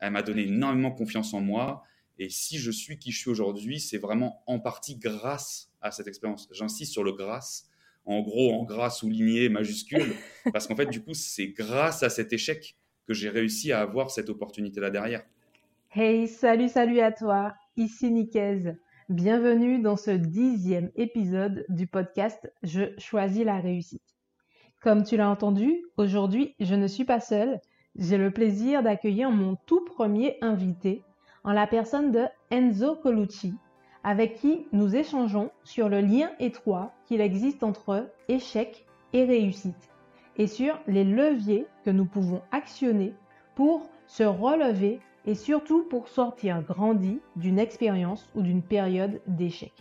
Elle m'a donné énormément confiance en moi. Et si je suis qui je suis aujourd'hui, c'est vraiment en partie grâce à cette expérience. J'insiste sur le grâce, en gros, en gras souligné, majuscule, parce qu'en fait, du coup, c'est grâce à cet échec que j'ai réussi à avoir cette opportunité-là derrière. Hey, salut, salut à toi. Ici Nicaise. Bienvenue dans ce dixième épisode du podcast Je choisis la réussite. Comme tu l'as entendu, aujourd'hui, je ne suis pas seule. J'ai le plaisir d'accueillir mon tout premier invité en la personne de Enzo Colucci, avec qui nous échangeons sur le lien étroit qu'il existe entre échec et réussite, et sur les leviers que nous pouvons actionner pour se relever et surtout pour sortir grandi d'une expérience ou d'une période d'échec.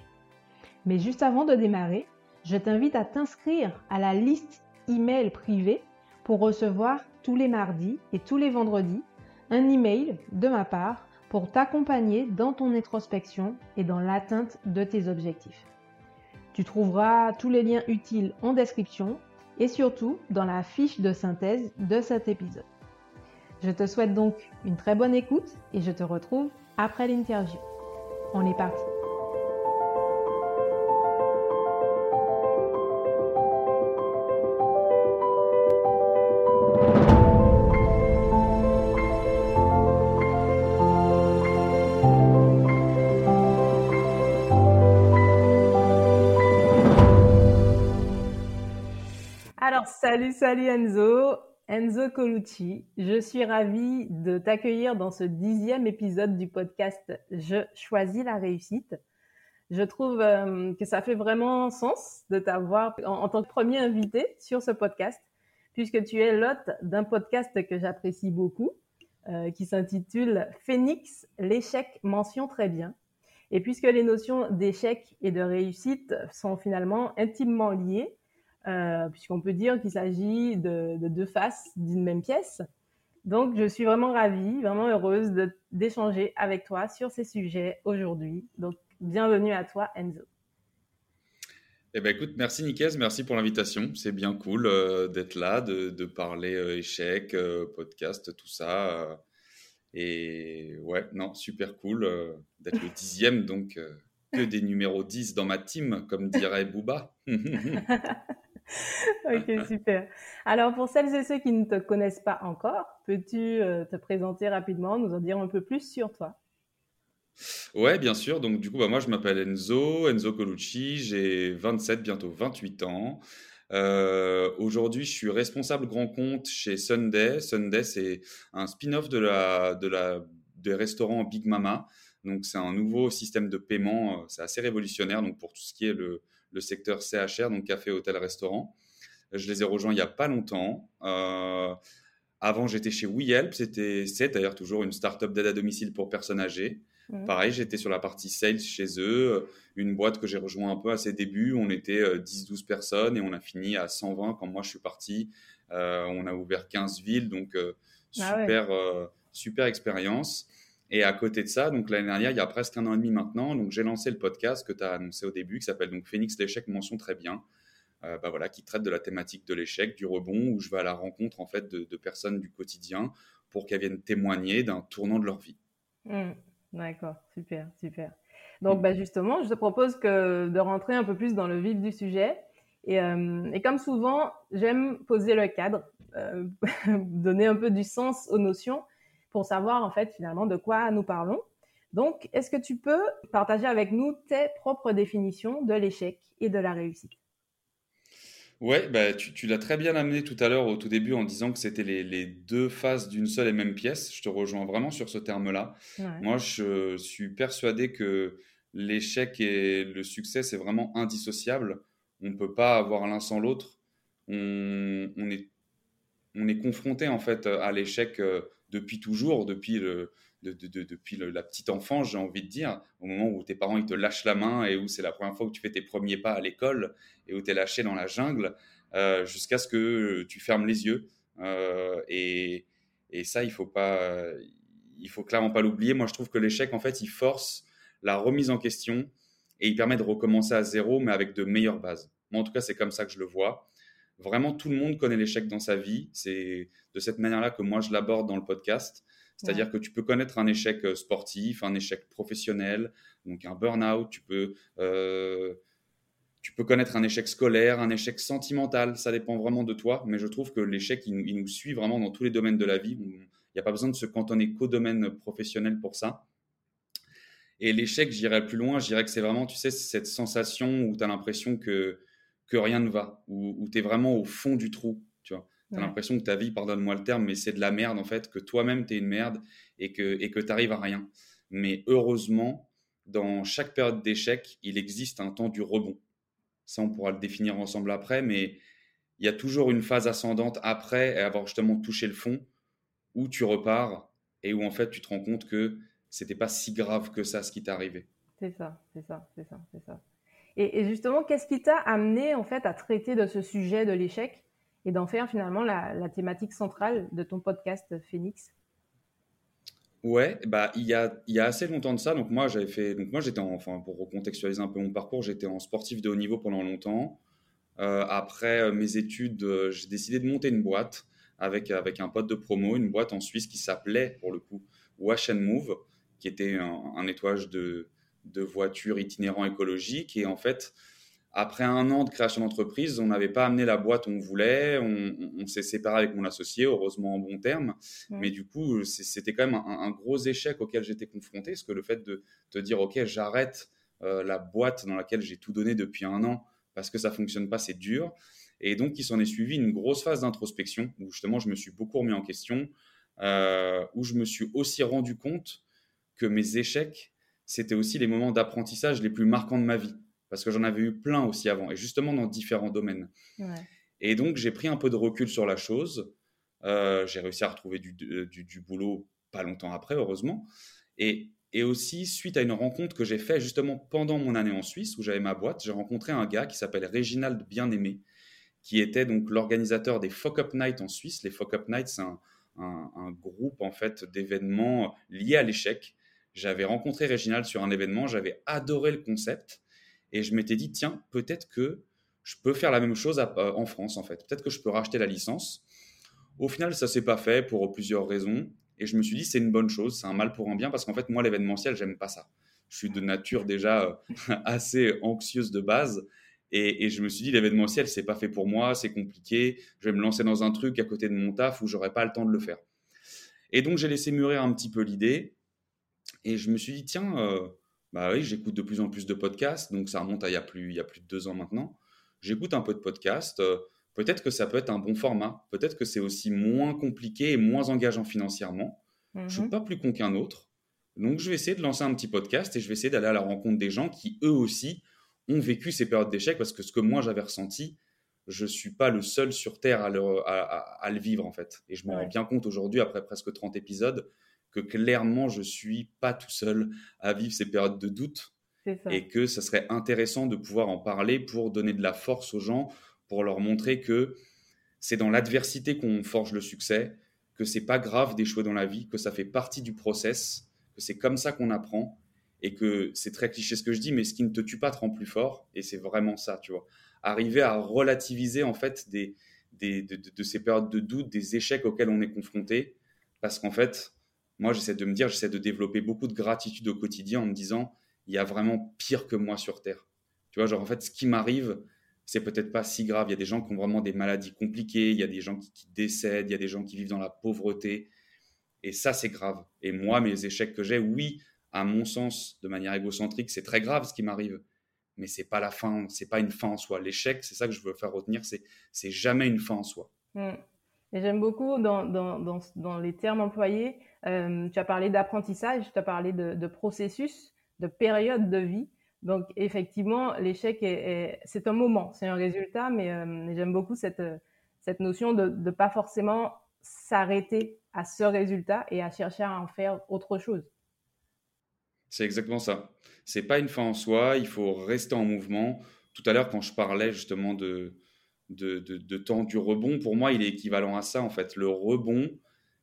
Mais juste avant de démarrer, je t'invite à t'inscrire à la liste email privée pour recevoir les mardis et tous les vendredis un email de ma part pour t'accompagner dans ton introspection et dans l'atteinte de tes objectifs. Tu trouveras tous les liens utiles en description et surtout dans la fiche de synthèse de cet épisode. Je te souhaite donc une très bonne écoute et je te retrouve après l'interview. On est parti. Salut, salut Enzo. Enzo Colucci, je suis ravie de t'accueillir dans ce dixième épisode du podcast Je choisis la réussite. Je trouve euh, que ça fait vraiment sens de t'avoir en, tant que premier invité sur ce podcast, puisque tu es l'hôte d'un podcast que j'apprécie beaucoup, euh, qui s'intitule Phoenix, l'échec mention très bien. Et puisque les notions d'échec et de réussite sont finalement intimement liées, euh, puisqu'on peut dire qu'il s'agit de, deux faces d'une même pièce. Donc, je suis vraiment ravie, vraiment heureuse d'échanger avec toi sur ces sujets aujourd'hui. Donc, bienvenue à toi, Enzo. Eh ben, écoute, merci Nicaise, merci pour l'invitation. C'est bien cool euh, d'être là, de, parler euh, échec, podcast, tout ça. et ouais, non, super cool d'être le dixième, donc que des numéros 10 dans ma team, comme dirait Booba. ok, super. Alors, pour celles et ceux qui ne te connaissent pas encore, peux-tu euh, te présenter rapidement, nous en dire un peu plus sur toi? Ouais, bien sûr. Donc, du coup, bah, moi, je m'appelle Enzo, Enzo Colucci, j'ai 27, bientôt 28 ans. Euh, aujourd'hui, je suis responsable grand compte chez Sunday. Sunday, c'est un spin-off de la, de la, des restaurants Big Mama. Donc, c'est un nouveau système de paiement. Euh, c'est assez révolutionnaire. Donc, pour tout ce qui est le, le secteur CHR, donc café, hôtel, restaurant. Je les ai rejoints il n'y a pas longtemps. Euh, avant, j'étais chez WeHelp. C'était, c'est d'ailleurs toujours une start-up d'aide à domicile pour personnes âgées. Mmh. Pareil, j'étais sur la partie sales chez eux. Une boîte que j'ai rejoint un peu à ses débuts. On était 10-12 euh, personnes et on a fini à 120 quand moi je suis parti. Euh, on a ouvert 15 villes, donc ah super, super expérience. Et à côté de ça, donc l'année dernière, il y a presque un an et demi maintenant, donc j'ai lancé le podcast que tu as annoncé au début, qui s'appelle donc Phoenix l'échec mention très bien, euh, bah voilà, qui traite de la thématique de l'échec, du rebond, où je vais à la rencontre en fait de, personnes du quotidien pour qu'elles viennent témoigner d'un tournant de leur vie. Mmh. D'accord, super, super. Donc bah justement, je te propose que de rentrer un peu plus dans le vif du sujet. Et, euh, comme souvent, j'aime poser le cadre, euh, donner un peu du sens aux notions pour savoir en fait finalement de quoi nous parlons. Donc, est-ce que tu peux partager avec nous tes propres définitions de l'échec et de la réussite? Ouais, bah, tu, l'as très bien amené tout à l'heure au tout début en disant que c'était les, deux faces d'une seule et même pièce. Je te rejoins vraiment sur ce terme-là. Moi, je suis persuadé que l'échec et le succès, c'est vraiment indissociable. On ne peut pas avoir l'un sans l'autre. On, on, est, on est confronté en fait à l'échec euh, depuis toujours, depuis, le, depuis la petite enfance, j'ai envie de dire, au moment où tes parents ils te lâchent la main et où c'est la première fois que tu fais tes premiers pas à l'école et où tu es lâché dans la jungle, euh, jusqu'à ce que tu fermes les yeux. Euh, et, et, ça, il faut pas, il faut clairement pas l'oublier. Moi, je trouve que l'échec, en fait, il force la remise en question et il permet de recommencer à zéro, mais avec de meilleures bases. Moi, en tout cas, c'est comme ça que je le vois. Vraiment, tout le monde connaît l'échec dans sa vie. C'est de cette manière-là que moi, je l'aborde dans le podcast. C'est-à-dire que tu peux connaître un échec euh, sportif, un échec professionnel, donc un burn-out, tu peux, euh, tu peux connaître un échec scolaire, un échec sentimental, ça dépend vraiment de toi, mais je trouve que l'échec, il, il, nous suit vraiment dans tous les domaines de la vie. Il n'y a pas besoin de se cantonner qu'au domaine professionnel pour ça. Et l'échec, j'irais plus loin, je dirais que c'est vraiment, tu sais, cette sensation où tu as l'impression que, que rien ne va, où, où tu es vraiment au fond du trou, tu vois. Tu as l'impression que ta vie, pardonne-moi le terme, mais c'est de la merde en fait, que toi-même tu es une merde et que et que tu arrives à rien. Mais heureusement, dans chaque période d'échec, il existe un temps du rebond. Ça, on pourra le définir ensemble après, mais il y a toujours une phase ascendante après avoir justement touché le fond où tu repars et où en fait tu te rends compte que c'était pas si grave que ça ce qui t'est arrivé. C'est ça, c'est ça, c'est ça, c'est ça. Et, justement, qu'est-ce qui t'a amené en fait à traiter de ce sujet de l'échec et d'en faire finalement la, thématique centrale de ton podcast Phoenix? Ouais, bah il y a, y a assez longtemps de ça. Donc moi j'avais fait, donc moi j'étais enfin pour recontextualiser un peu mon parcours, j'étais en sportif de haut niveau pendant longtemps. Euh, après euh, mes études, euh, j'ai décidé de monter une boîte avec avec un pote de promo, une boîte en Suisse qui s'appelait pour le coup Wash and Move, qui était un, un nettoyage de de voitures itinérants écologiques et en fait après un an de création d'entreprise, on n'avait pas amené la boîte où on voulait. On, s'est séparé avec mon associé, heureusement en bon terme. Mais du coup, c'était quand même un, gros échec auquel j'étais confronté. Parce que le fait de te dire, OK, j'arrête euh, la boîte dans laquelle j'ai tout donné depuis un an parce que ça fonctionne pas, c'est dur. Et donc, il s'en est suivi une grosse phase d'introspection où justement, je me suis beaucoup remis en question, euh, où je me suis aussi rendu compte que mes échecs, c'était aussi les moments d'apprentissage les plus marquants de ma vie parce que j'en avais eu plein aussi avant, et justement dans différents domaines. Et donc, j'ai pris un peu de recul sur la chose. Euh, j'ai réussi à retrouver du, du, boulot pas longtemps après, heureusement. Et, et aussi, suite à une rencontre que j'ai faite justement pendant mon année en Suisse, où j'avais ma boîte, j'ai rencontré un gars qui s'appelle Réginald Bien-Aimé, qui était donc l'organisateur des Fuck Up Night en Suisse. Les Fuck Up Night, c'est un, un, un, groupe en fait d'événements liés à l'échec. J'avais rencontré Réginald sur un événement, j'avais adoré le concept. Et je m'étais dit, tiens, peut-être que je peux faire la même chose euh, en France, en fait. Peut-être que je peux racheter la licence. Au final, ça s'est pas fait pour plusieurs raisons. Et je me suis dit, c'est une bonne chose, c'est un mal pour un bien, parce qu'en fait, moi, l'événementiel, j'aime pas ça. Je suis de nature déjà euh, assez anxieuse de base. Et, je me suis dit, l'événementiel, c'est pas fait pour moi, c'est compliqué. Je vais me lancer dans un truc à côté de mon taf où j'aurai pas le temps de le faire. Et donc, j'ai laissé mûrir un petit peu l'idée. Et je me suis dit, tiens, euh, bah oui, j'écoute de plus en plus de podcasts, donc ça remonte à il y a plus, il y a plus de deux ans maintenant. J'écoute un peu de podcasts. Euh, peut-être que ça peut être un bon format. Peut-être que c'est aussi moins compliqué et moins engageant financièrement. Je ne suis mhm. pas plus con qu'un autre. Donc, je vais essayer de lancer un petit podcast et je vais essayer d'aller à la rencontre des gens qui, eux aussi, ont vécu ces périodes d'échec parce que ce que moi j'avais ressenti, je ne suis pas le seul sur Terre à le, à, le vivre, en fait. Et je m'en rends bien compte aujourd'hui, après presque 30 épisodes, que clairement, je suis pas tout seul à vivre ces périodes de doute et que ça serait intéressant de pouvoir en parler pour donner de la force aux gens, pour leur montrer que c'est dans l'adversité qu'on forge le succès, que c'est pas grave d'échouer dans la vie, que ça fait partie du process, que c'est comme ça qu'on apprend et que c'est très cliché ce que je dis, mais ce qui ne te tue pas te rend plus fort et c'est vraiment ça, tu vois. Arriver à relativiser en fait des, des de, de, ces périodes de doute, des échecs auxquels on est confronté, parce qu'en fait, moi, j'essaie de me dire, j'essaie de développer beaucoup de gratitude au quotidien en me disant, il y a vraiment pire que moi sur Terre. Tu vois, genre, en fait, ce qui m'arrive, c'est peut-être pas si grave. Il y a des gens qui ont vraiment des maladies compliquées, il y a des gens qui, décèdent, il y a des gens qui vivent dans la pauvreté. Et ça, c'est grave. Et moi, mes échecs que j'ai, oui, à mon sens, de manière égocentrique, c'est très grave ce qui m'arrive. Mais c'est pas la fin, c'est pas une fin en soi. L'échec, c'est ça que je veux faire retenir, c'est jamais une fin en soi. Mmh. J'aime beaucoup dans, dans, dans, les termes employés, euh, tu as parlé d'apprentissage, tu as parlé de, de, processus, de période de vie. Donc effectivement, l'échec, est, c'est un moment, c'est un résultat, mais euh, j'aime beaucoup cette, cette notion de ne pas forcément s'arrêter à ce résultat et à chercher à en faire autre chose. C'est exactement ça. C'est pas une fin en soi, il faut rester en mouvement. Tout à l'heure, quand je parlais justement de, de, de, de, temps du rebond, pour moi, il est équivalent à ça. En fait, le rebond,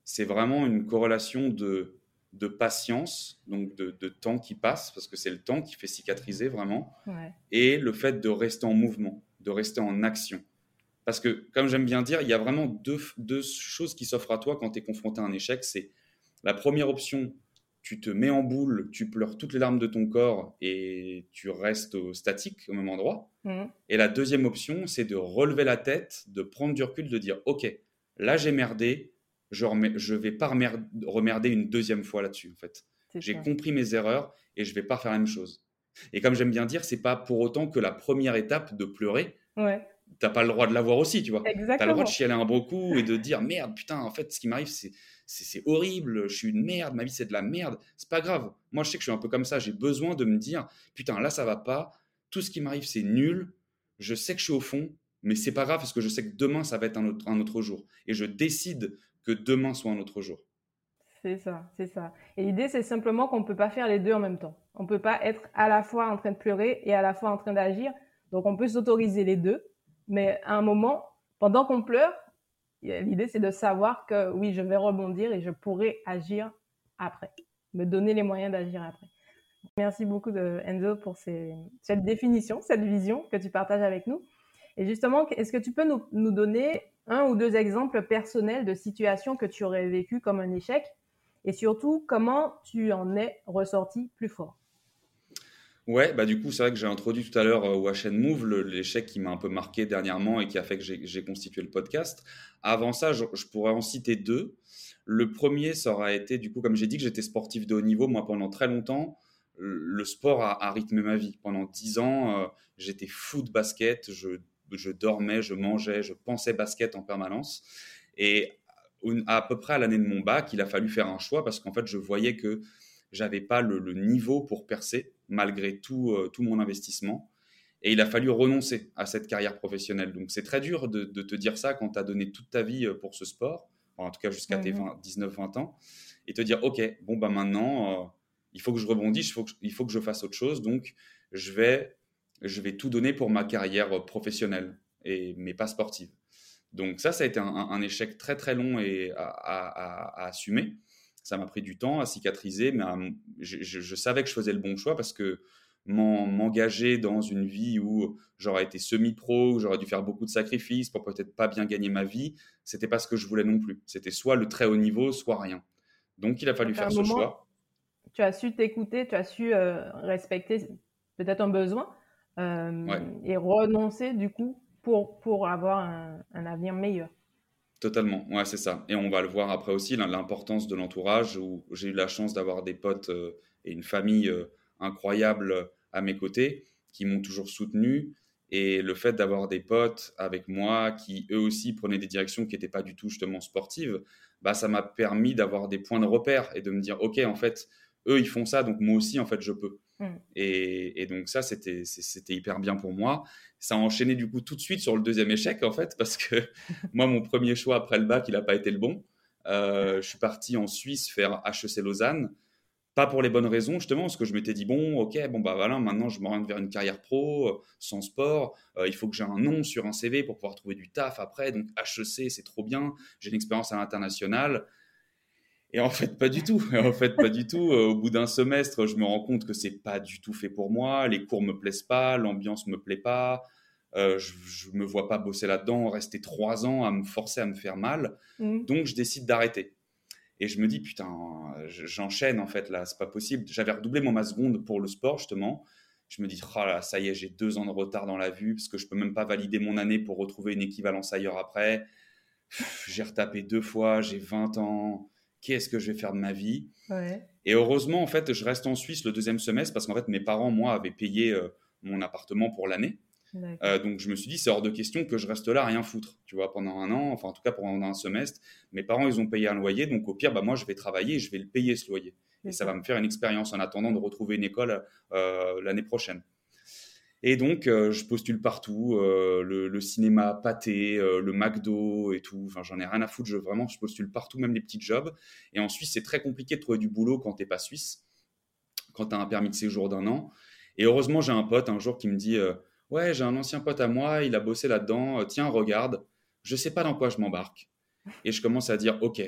c'est vraiment une corrélation de, de patience, donc de, de, temps qui passe, parce que c'est le temps qui fait cicatriser vraiment, et le fait de rester en mouvement, de rester en action. Parce que, comme j'aime bien dire, il y a vraiment deux, deux choses qui s'offrent à toi quand tu es confronté à un échec. C'est La première option, tu te mets en boule, tu pleures toutes les larmes de ton corps et tu restes statique au même endroit. Mmh. Et la deuxième option, c'est de relever la tête, de prendre du recul, de dire Ok, là j'ai merdé, je ne vais pas remerder une deuxième fois là-dessus. En fait, j'ai compris mes erreurs et je vais pas faire la même chose. Et comme j'aime bien dire, c'est pas pour autant que la première étape de pleurer. Ouais. T'as pas le droit de l'avoir aussi, tu vois. Tu as le droit de chialer un beau coup et de dire merde, putain, en fait, ce qui m'arrive, c'est c'est horrible, je suis une merde, ma vie c'est de la merde. C'est pas grave. Moi, je sais que je suis un peu comme ça. J'ai besoin de me dire, putain, là ça va pas. Tout ce qui m'arrive c'est nul. Je sais que je suis au fond, mais c'est pas grave parce que je sais que demain ça va être un autre, un autre jour. Et je décide que demain soit un autre jour. C'est ça, c'est ça. Et l'idée, c'est simplement qu'on ne peut pas faire les deux en même temps. On ne peut pas être à la fois en train de pleurer et à la fois en train d'agir. Donc, on peut s'autoriser les deux. Mais à un moment, pendant qu'on pleure, L'idée, c'est de savoir que oui, je vais rebondir et je pourrai agir après, me donner les moyens d'agir après. Merci beaucoup de Enzo pour cette définition, cette vision que tu partages avec nous. Et justement, est-ce que tu peux nous, nous, donner un ou deux exemples personnels de situations que tu aurais vécues comme un échec? Et surtout comment tu en es ressorti plus fort? Ouais, bah du coup, c'est vrai que j'ai introduit tout à l'heure euh, Wash and Move, l'échec qui m'a un peu marqué dernièrement et qui a fait que j'ai constitué le podcast. Avant ça, je, pourrais en citer deux. Le premier, ça aura été, du coup, comme j'ai dit que j'étais sportif de haut niveau, moi, pendant très longtemps, le sport a, rythmé ma vie. Pendant dix ans, euh, j'étais fou de basket, je, je, dormais, je mangeais, je pensais basket en permanence. Et à peu près à l'année de mon bac, il a fallu faire un choix parce qu'en fait, je voyais que j'avais pas le, niveau pour percer malgré tout, euh, tout mon investissement. Et il a fallu renoncer à cette carrière professionnelle. Donc c'est très dur de, te dire ça quand tu as donné toute ta vie euh, pour ce sport, en tout cas jusqu'à tes 19-20 ans, et te dire, OK, bon, bah maintenant, euh, il faut que je rebondisse, il faut que, il faut que je fasse autre chose. Donc je vais, je vais tout donner pour ma carrière professionnelle, et, mais pas sportive. Donc ça, ça a été un, échec très très long et à assumer ça m'a pris du temps à cicatriser, mais je, savais que je faisais le bon choix parce que m'engager dans une vie où j'aurais été semi-pro, où j'aurais dû faire beaucoup de sacrifices pour peut-être pas bien gagner ma vie, c'était pas ce que je voulais non plus. C'était soit le très haut niveau, soit rien. Donc il a fallu faire ce choix. Tu as su t'écouter, tu as su euh, respecter peut-être un besoin euh, et renoncer du coup pour, pour avoir un avenir meilleur. Totalement, ouais, c'est ça. Et on va le voir après aussi, l'importance de l'entourage, où j'ai eu la chance d'avoir des potes euh, et une famille euh, incroyable à mes côtés, qui m'ont toujours soutenu. Et le fait d'avoir des potes avec moi qui, eux aussi, prenaient des directions qui n'étaient pas du tout justement sportives, bah, ça m'a permis d'avoir des points de repère et de me dire, OK, en fait, eux, ils font ça, donc moi aussi, en fait, je peux. Mm. Et, donc ça, c'était hyper bien pour moi. Ça a enchaîné du coup tout de suite sur le deuxième échec, en fait, parce que moi, mon premier choix après le bac, il n'a pas été le bon. Euh, je suis parti en Suisse faire HEC Lausanne. Pas pour les bonnes raisons, justement, parce que je m'étais dit, bon, ok, bon, bah voilà, maintenant je m'oriente vers une carrière pro, euh, sans sport. Euh, il faut que j'ai un nom sur un CV pour pouvoir trouver du taf après. Donc HEC, c'est trop bien. J'ai une expérience à l'international. Et en fait, pas du tout. En fait, pas du tout. Euh, au bout d'un semestre, je me rends compte que c'est pas du tout fait pour moi. Les cours me plaisent pas, l'ambiance me plaît pas. Euh, je, ne me vois pas bosser là-dedans, rester trois ans à me forcer à me faire mal. Mmh. Donc, je décide d'arrêter. Et je me dis, putain, j'enchaîne en fait là, c'est pas possible. J'avais redoublé mon ma seconde pour le sport justement. Je me dis, oh là, ça y est, j'ai deux ans de retard dans la vue parce que je peux même pas valider mon année pour retrouver une équivalence ailleurs après. J'ai retapé deux fois, j'ai 20 ans qu'est-ce que je vais faire de ma vie Et heureusement, en fait, je reste en Suisse le deuxième semestre parce qu'en fait, mes parents, moi, avaient payé euh, mon appartement pour l'année. Euh, donc, je me suis dit, c'est hors de question que je reste là, rien foutre, tu vois, pendant un an, enfin, en tout cas, pendant un semestre. Mes parents, ils ont payé un loyer, donc au pire, bah, moi, je vais travailler et je vais le payer, ce loyer. Et ça va me faire une expérience en attendant de retrouver une école euh, l'année prochaine. Et donc, euh, je postule partout, euh, le, cinéma pâté, euh, le McDo et tout. Enfin, j'en ai rien à foutre. Je, vraiment, je postule partout, même les petits jobs. Et en Suisse, c'est très compliqué de trouver du boulot quand t'es pas suisse, quand tu as un permis de séjour d'un an. Et heureusement, j'ai un pote un jour qui me dit Ouais, j'ai un ancien pote à moi, il a bossé là-dedans. Tiens, regarde, je sais pas dans quoi je m'embarque. Et je commence à dire Ok,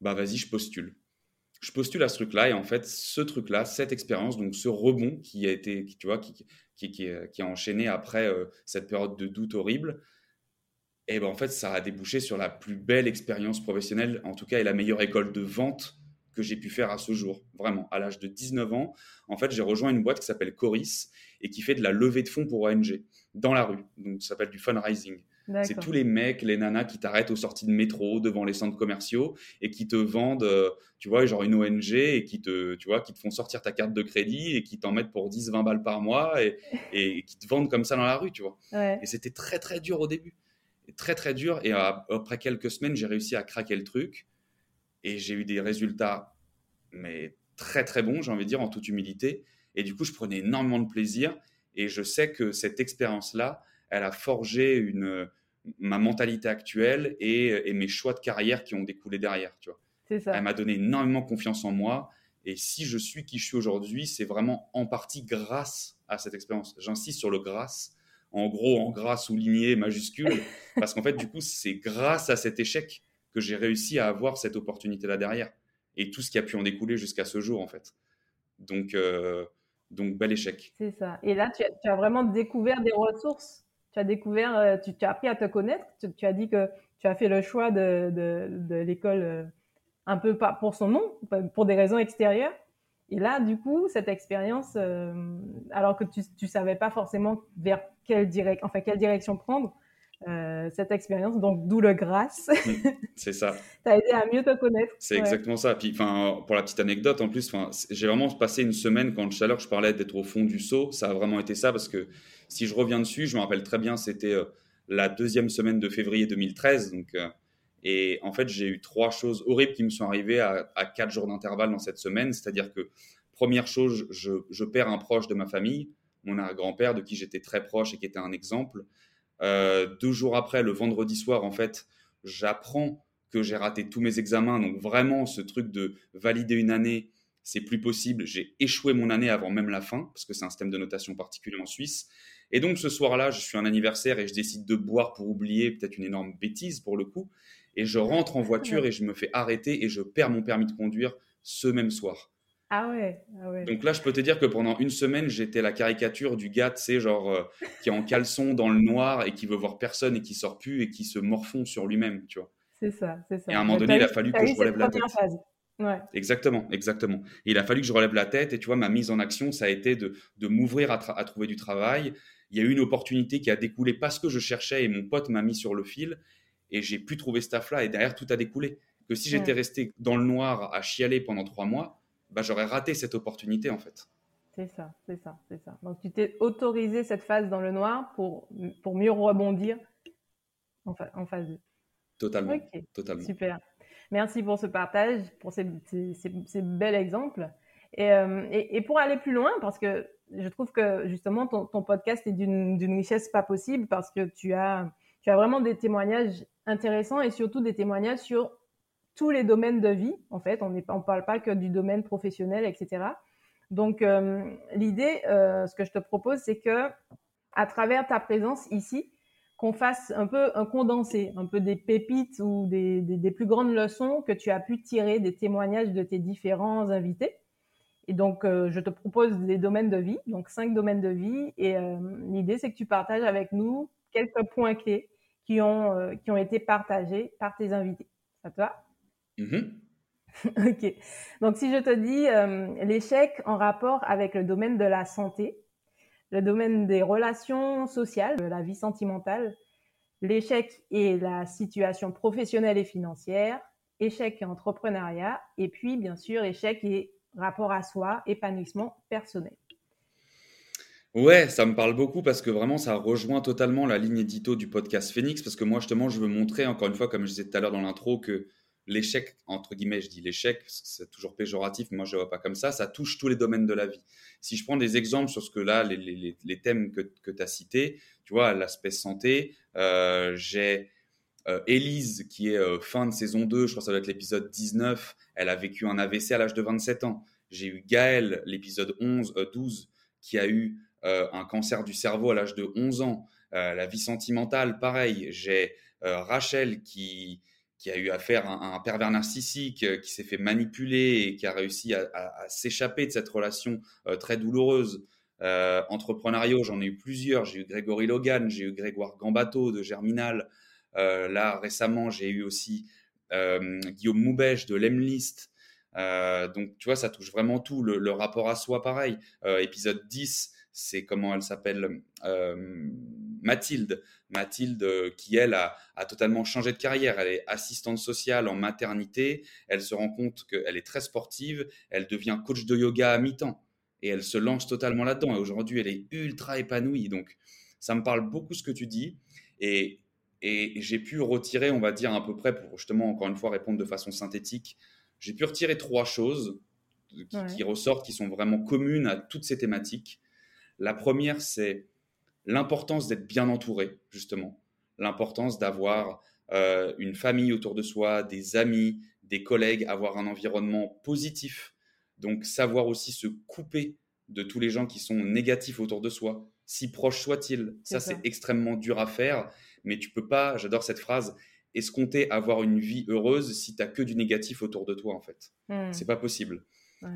bah vas-y, je postule je postule à ce truc-là et en fait, ce truc-là, cette expérience, donc ce rebond qui a été, tu vois, qui, qui, qui, qui a enchaîné après euh, cette période de doute horrible, et eh ben en fait, ça a débouché sur la plus belle expérience professionnelle, en tout cas, et la meilleure école de vente que j'ai pu faire à ce jour. Vraiment, à l'âge de 19 ans, en fait, j'ai rejoint une boîte qui s'appelle Coris et qui fait de la levée de fonds pour ONG dans la rue. Donc, ça s'appelle du fundraising. C'est tous les mecs, les nanas qui t'arrêtent aux sorties de métro, devant les centres commerciaux et qui te vendent, euh, tu vois, genre une ONG et qui te, tu vois, qui te font sortir ta carte de crédit et qui t'en mettent pour 10, 20 balles par mois et, et, qui te vendent comme ça dans la rue, tu vois. Et c'était très, très dur au début. très, très dur. Et après quelques semaines, j'ai réussi à craquer le truc et j'ai eu des résultats, mais très, très bons, j'ai envie de dire, en toute humilité. Et du coup, je prenais énormément de plaisir et je sais que cette expérience-là, elle a forgé une, ma mentalité actuelle et, mes choix de carrière qui ont découlé derrière. Tu vois. Ça. Elle m'a donné énormément confiance en moi. Et si je suis qui je suis aujourd'hui, c'est vraiment en partie grâce à cette expérience. J'insiste sur le grâce, en gros en gras souligné majuscule, parce qu'en fait, du coup, c'est grâce à cet échec que j'ai réussi à avoir cette opportunité-là derrière. Et tout ce qui a pu en découler jusqu'à ce jour, en fait. Donc, euh, donc bel échec. C'est ça. Et là, tu as, vraiment découvert des ressources. Tu as découvert, euh, tu, as appris à te connaître. Tu, as dit que tu as fait le choix de, de, l'école euh, un peu pas pour son nom, pour des raisons extérieures. Et là, du coup, cette expérience, euh, alors que tu ne savais pas forcément vers quelle, direct, enfin, quelle direction prendre, euh, cette expérience, donc d'où le grâce. C'est ça. a aidé à mieux te connaître. C'est exactement ça. Puis, pour la petite anecdote, en plus, j'ai vraiment passé une semaine quand à l'heure je parlais d'être au fond du seau. Ça a vraiment été ça parce que si je reviens dessus, je me rappelle très bien, c'était euh, la deuxième semaine de février 2013. Donc, euh, et en fait, j'ai eu trois choses horribles qui me sont arrivées à, quatre jours d'intervalle dans cette semaine. C'est-à-dire que, première chose, je, je perds un proche de ma famille, mon grand-père, de qui j'étais très proche et qui était un exemple. Euh, deux jours après, le vendredi soir, en fait, j'apprends que j'ai raté tous mes examens. Donc vraiment, ce truc de valider une année, c'est plus possible. J'ai échoué mon année avant même la fin, parce que c'est un système de notation particulier en Suisse. Et donc ce soir-là, je suis un anniversaire et je décide de boire pour oublier peut-être une énorme bêtise pour le coup. Et je rentre en voiture et je me fais arrêter et je perds mon permis de conduire ce même soir. Ah ouais, ah ouais. Donc là, je peux te dire que pendant une semaine, j'étais la caricature du gars, tu sais, genre, euh, qui est en caleçon dans le noir et qui veut voir personne et qui sort plus et qui se morfond sur lui-même, tu vois. C'est ça, c'est ça. Et à un moment donné, il a fallu que je relève la tête. Ouais. Exactement, exactement. il a fallu que je relève la tête et tu vois, ma mise en action, ça a été de, de m'ouvrir à, à, trouver du travail. Il y a eu une opportunité qui a découlé parce que je cherchais et mon pote m'a mis sur le fil et j'ai pu trouver ce taf-là et derrière, tout a découlé. Que si j'étais resté dans le noir à chialer pendant trois mois, bah, j'aurais raté cette opportunité en fait. C'est ça, c'est ça, c'est ça. Donc tu t'es autorisé cette phase dans le noir pour, pour mieux rebondir en, en phase 2. Totalement, totalement. Super. Merci pour ce partage, pour ces, ces, ces, bels exemples. Et, euh, et, et, pour aller plus loin, parce que je trouve que justement ton, podcast est d'une richesse pas possible parce que tu as, tu as vraiment des témoignages intéressants et surtout des témoignages sur tous les domaines de vie, en fait. On ne on parle pas que du domaine professionnel, etc. Donc, euh, l'idée, euh, ce que je te propose, c'est que à travers ta présence ici, qu'on fasse un peu un condensé, un peu des pépites ou des, des, plus grandes leçons que tu as pu tirer des témoignages de tes différents invités. Et donc, euh, je te propose des domaines de vie, donc cinq domaines de vie. Et l'idée, c'est que tu partages avec nous quelques points clés qui ont, qui ont été partagés par tes invités. Ça te va? Mhm. ok. Donc, si je te dis euh, l'échec en rapport avec le domaine de la santé, le domaine des relations sociales, de la vie sentimentale, l'échec et la situation professionnelle et financière, échec et entrepreneuriat, et puis, bien sûr, échec et rapport à soi, épanouissement personnel. Ouais, ça me parle beaucoup parce que vraiment, ça rejoint totalement la ligne édito du podcast Phoenix, parce que moi, justement, je veux montrer, encore une fois, comme je disais tout à l'heure dans l'intro, que l'échec, entre guillemets, je dis l'échec, c'est toujours péjoratif, moi je ne vois pas comme ça, ça touche tous les domaines de la vie. Si je prends des exemples sur ce que là, les, thèmes que, tu as cités, tu vois, l'aspect santé, euh, j'ai euh, Élise qui est euh, fin de saison 2, je crois que ça doit être l'épisode 19, elle a vécu un AVC à l'âge de 27 ans. J'ai eu Gaël, l'épisode 11, 12, qui a eu un cancer du cerveau à l'âge de 11 ans. la vie sentimentale, pareil. J'ai Rachel qui, a eu affaire à un, pervers narcissique, euh, qui s'est fait manipuler et qui a réussi à, s'échapper de cette relation euh, très douloureuse. Euh, entrepreneuriaux, j'en ai eu plusieurs. J'ai eu Grégory Logan, j'ai eu Grégoire Gambato de Germinal. Là, récemment, j'ai eu aussi Guillaume Moubèche de Lemlist. donc, tu vois, ça touche vraiment tout. Le, rapport à soi, pareil. épisode 10, c'est comment elle s'appelle Mathilde. Mathilde, qui elle a, a, totalement changé de carrière. Elle est assistante sociale en maternité. Elle se rend compte qu'elle est très sportive. Elle devient coach de yoga à mi-temps et elle se lance totalement là-dedans. Et aujourd'hui, elle est ultra épanouie. Donc, ça me parle beaucoup ce que tu dis. Et, et j'ai pu retirer, on va dire, à peu près, pour justement, encore une fois, répondre de façon synthétique, j'ai pu retirer trois choses qui, ressortent, qui sont vraiment communes à toutes ces thématiques. La première, c'est l'importance d'être bien entouré, justement. L'importance d'avoir euh, une famille autour de soi, des amis, des collègues, avoir un environnement positif donc savoir aussi se couper de tous les gens qui sont négatifs autour de soi, si proches soient-ils. Ça, c'est extrêmement dur à faire, mais tu peux pas, j'adore cette phrase, escompter avoir une vie heureuse si tu n'as que du négatif autour de toi, en fait. Hmm. C'est pas possible.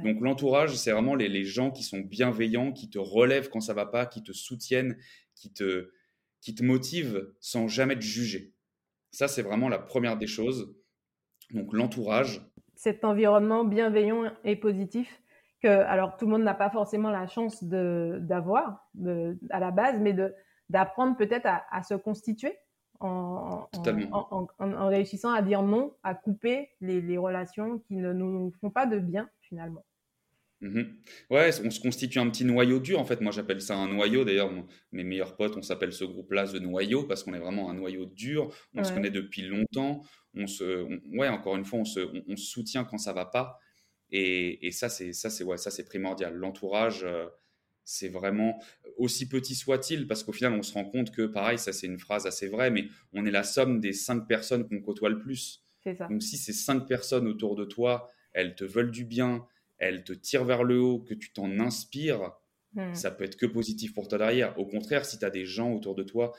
Donc l'entourage, c'est vraiment les, gens qui sont bienveillants, qui te relèvent quand ça va pas, qui te soutiennent, qui te, qui te motivent sans jamais te juger. Ça, c'est vraiment la première des choses. Donc l'entourage, cet environnement bienveillant et positif que, alors tout le monde n'a pas forcément la chance d'avoir à la base, mais d'apprendre peut-être à, se constituer en, en, réussissant à dire non, à couper les relations qui ne nous font pas de bien finalement. Mhm. Ouais, on se constitue un petit noyau dur en fait. Moi, j'appelle ça un noyau. D'ailleurs, mes meilleurs potes, on s'appelle ce groupe-là The Noyau parce qu'on est vraiment un noyau dur. On se connaît depuis longtemps. On se, ouais, encore une fois, on se, on, soutient quand ça va pas. Et, ça, c'est ça, c'est ouais, ça, c'est primordial. L'entourage, euh, c'est vraiment aussi petit soit-il, parce qu'au final, on se rend compte que, pareil, ça, c'est une phrase assez vraie, mais on est la somme des cinq personnes qu'on côtoie le plus. Ça. Donc, si ces cinq personnes autour de toi, elles te veulent du bien, elle te tire vers le haut, que tu t'en inspires, hmm. ça peut être que positif pour toi derrière. Au contraire, si tu as des gens autour de toi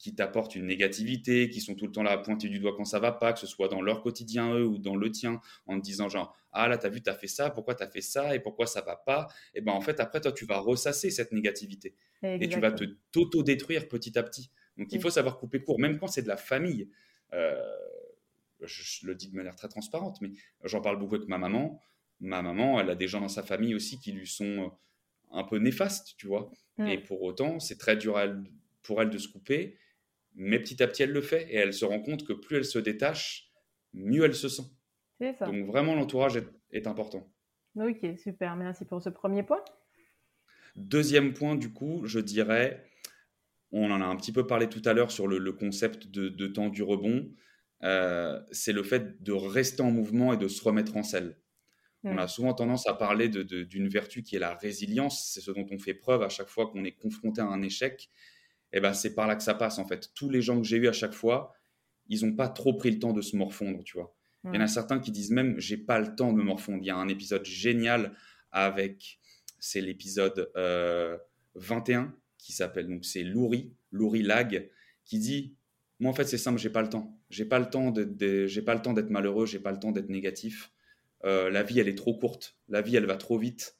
qui t'apportent une négativité, qui sont tout le temps là à pointer du doigt quand ça va pas, que ce soit dans leur quotidien eux ou dans le tien, en te disant genre ah là t'as vu t'as fait ça, pourquoi t'as fait ça et pourquoi ça va pas, et eh ben en fait après toi tu vas ressasser cette négativité. Et tu vas te t'auto détruire petit à petit. Donc il faut savoir couper court, même quand c'est de la famille. Euh, je, le dis de manière très transparente, mais j'en parle beaucoup avec ma maman. Ma maman, elle a des gens dans sa famille aussi qui lui sont euh, un peu néfastes, tu vois. Et pour autant, c'est très dur pour elle de se couper, mais petit à petit, elle le fait et elle se rend compte que plus elle se détache, mieux elle se sent. C'est ça. Donc vraiment, l'entourage est, important. Ok, super, merci pour ce premier point. Deuxième point, du coup, je dirais, on en a un petit peu parlé tout à l'heure sur le, concept de, temps du rebond, euh, c'est le fait de rester en mouvement et de se remettre en selle. On a souvent tendance à parler d'une vertu qui est la résilience. C'est ce dont on fait preuve à chaque fois qu'on est confronté à un échec. Eh ben, c'est par là que ça passe, en fait. Tous les gens que j'ai eus à chaque fois, ils n'ont pas trop pris le temps de se morfondre, tu vois. Il y en a certains qui disent même, j'ai pas le temps de me morfondre. Il y a un épisode génial avec, c'est l'épisode 21 euh, qui s'appelle, donc c'est Louri, Louri Lag, qui dit, moi en fait c'est simple, j'ai pas le temps. J'ai pas le temps de, j'ai pas le temps d'être malheureux, j'ai pas le temps d'être négatif. Euh, la vie, elle est trop courte. La vie, elle va trop vite.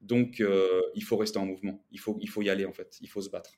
Donc, euh, il faut rester en mouvement. Il faut, il faut y aller, en fait. Il faut se battre.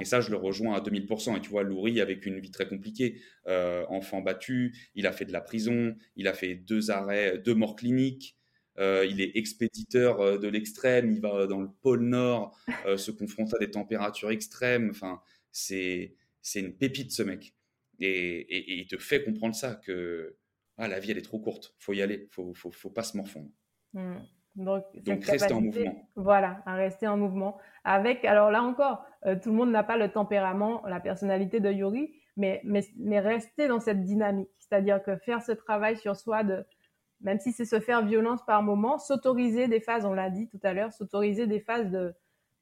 Et ça, je le rejoins à 2000%. Et tu vois, Louri, avec une vie très compliquée, euh, enfant battu, il a fait de la prison, il a fait deux arrêts, deux morts cliniques. il est expéditeur de l'extrême, il va dans le pôle Nord, se confronter à des températures extrêmes. Enfin, c'est une pépite, ce mec. et, il te fait comprendre ça, que ah, la vie, elle est trop courte, faut y aller, faut, faut, faut pas se morfondre. Hmm. Donc, rester en mouvement. Voilà, à rester en mouvement. Avec, alors là encore, euh, tout le monde n'a pas le tempérament, la personnalité de Yuri, mais, mais, mais rester dans cette dynamique. C'est-à-dire que faire ce travail sur soi, de, même si c'est se faire violence par moment, s'autoriser des phases, on l'a dit tout à l'heure, s'autoriser des phases de,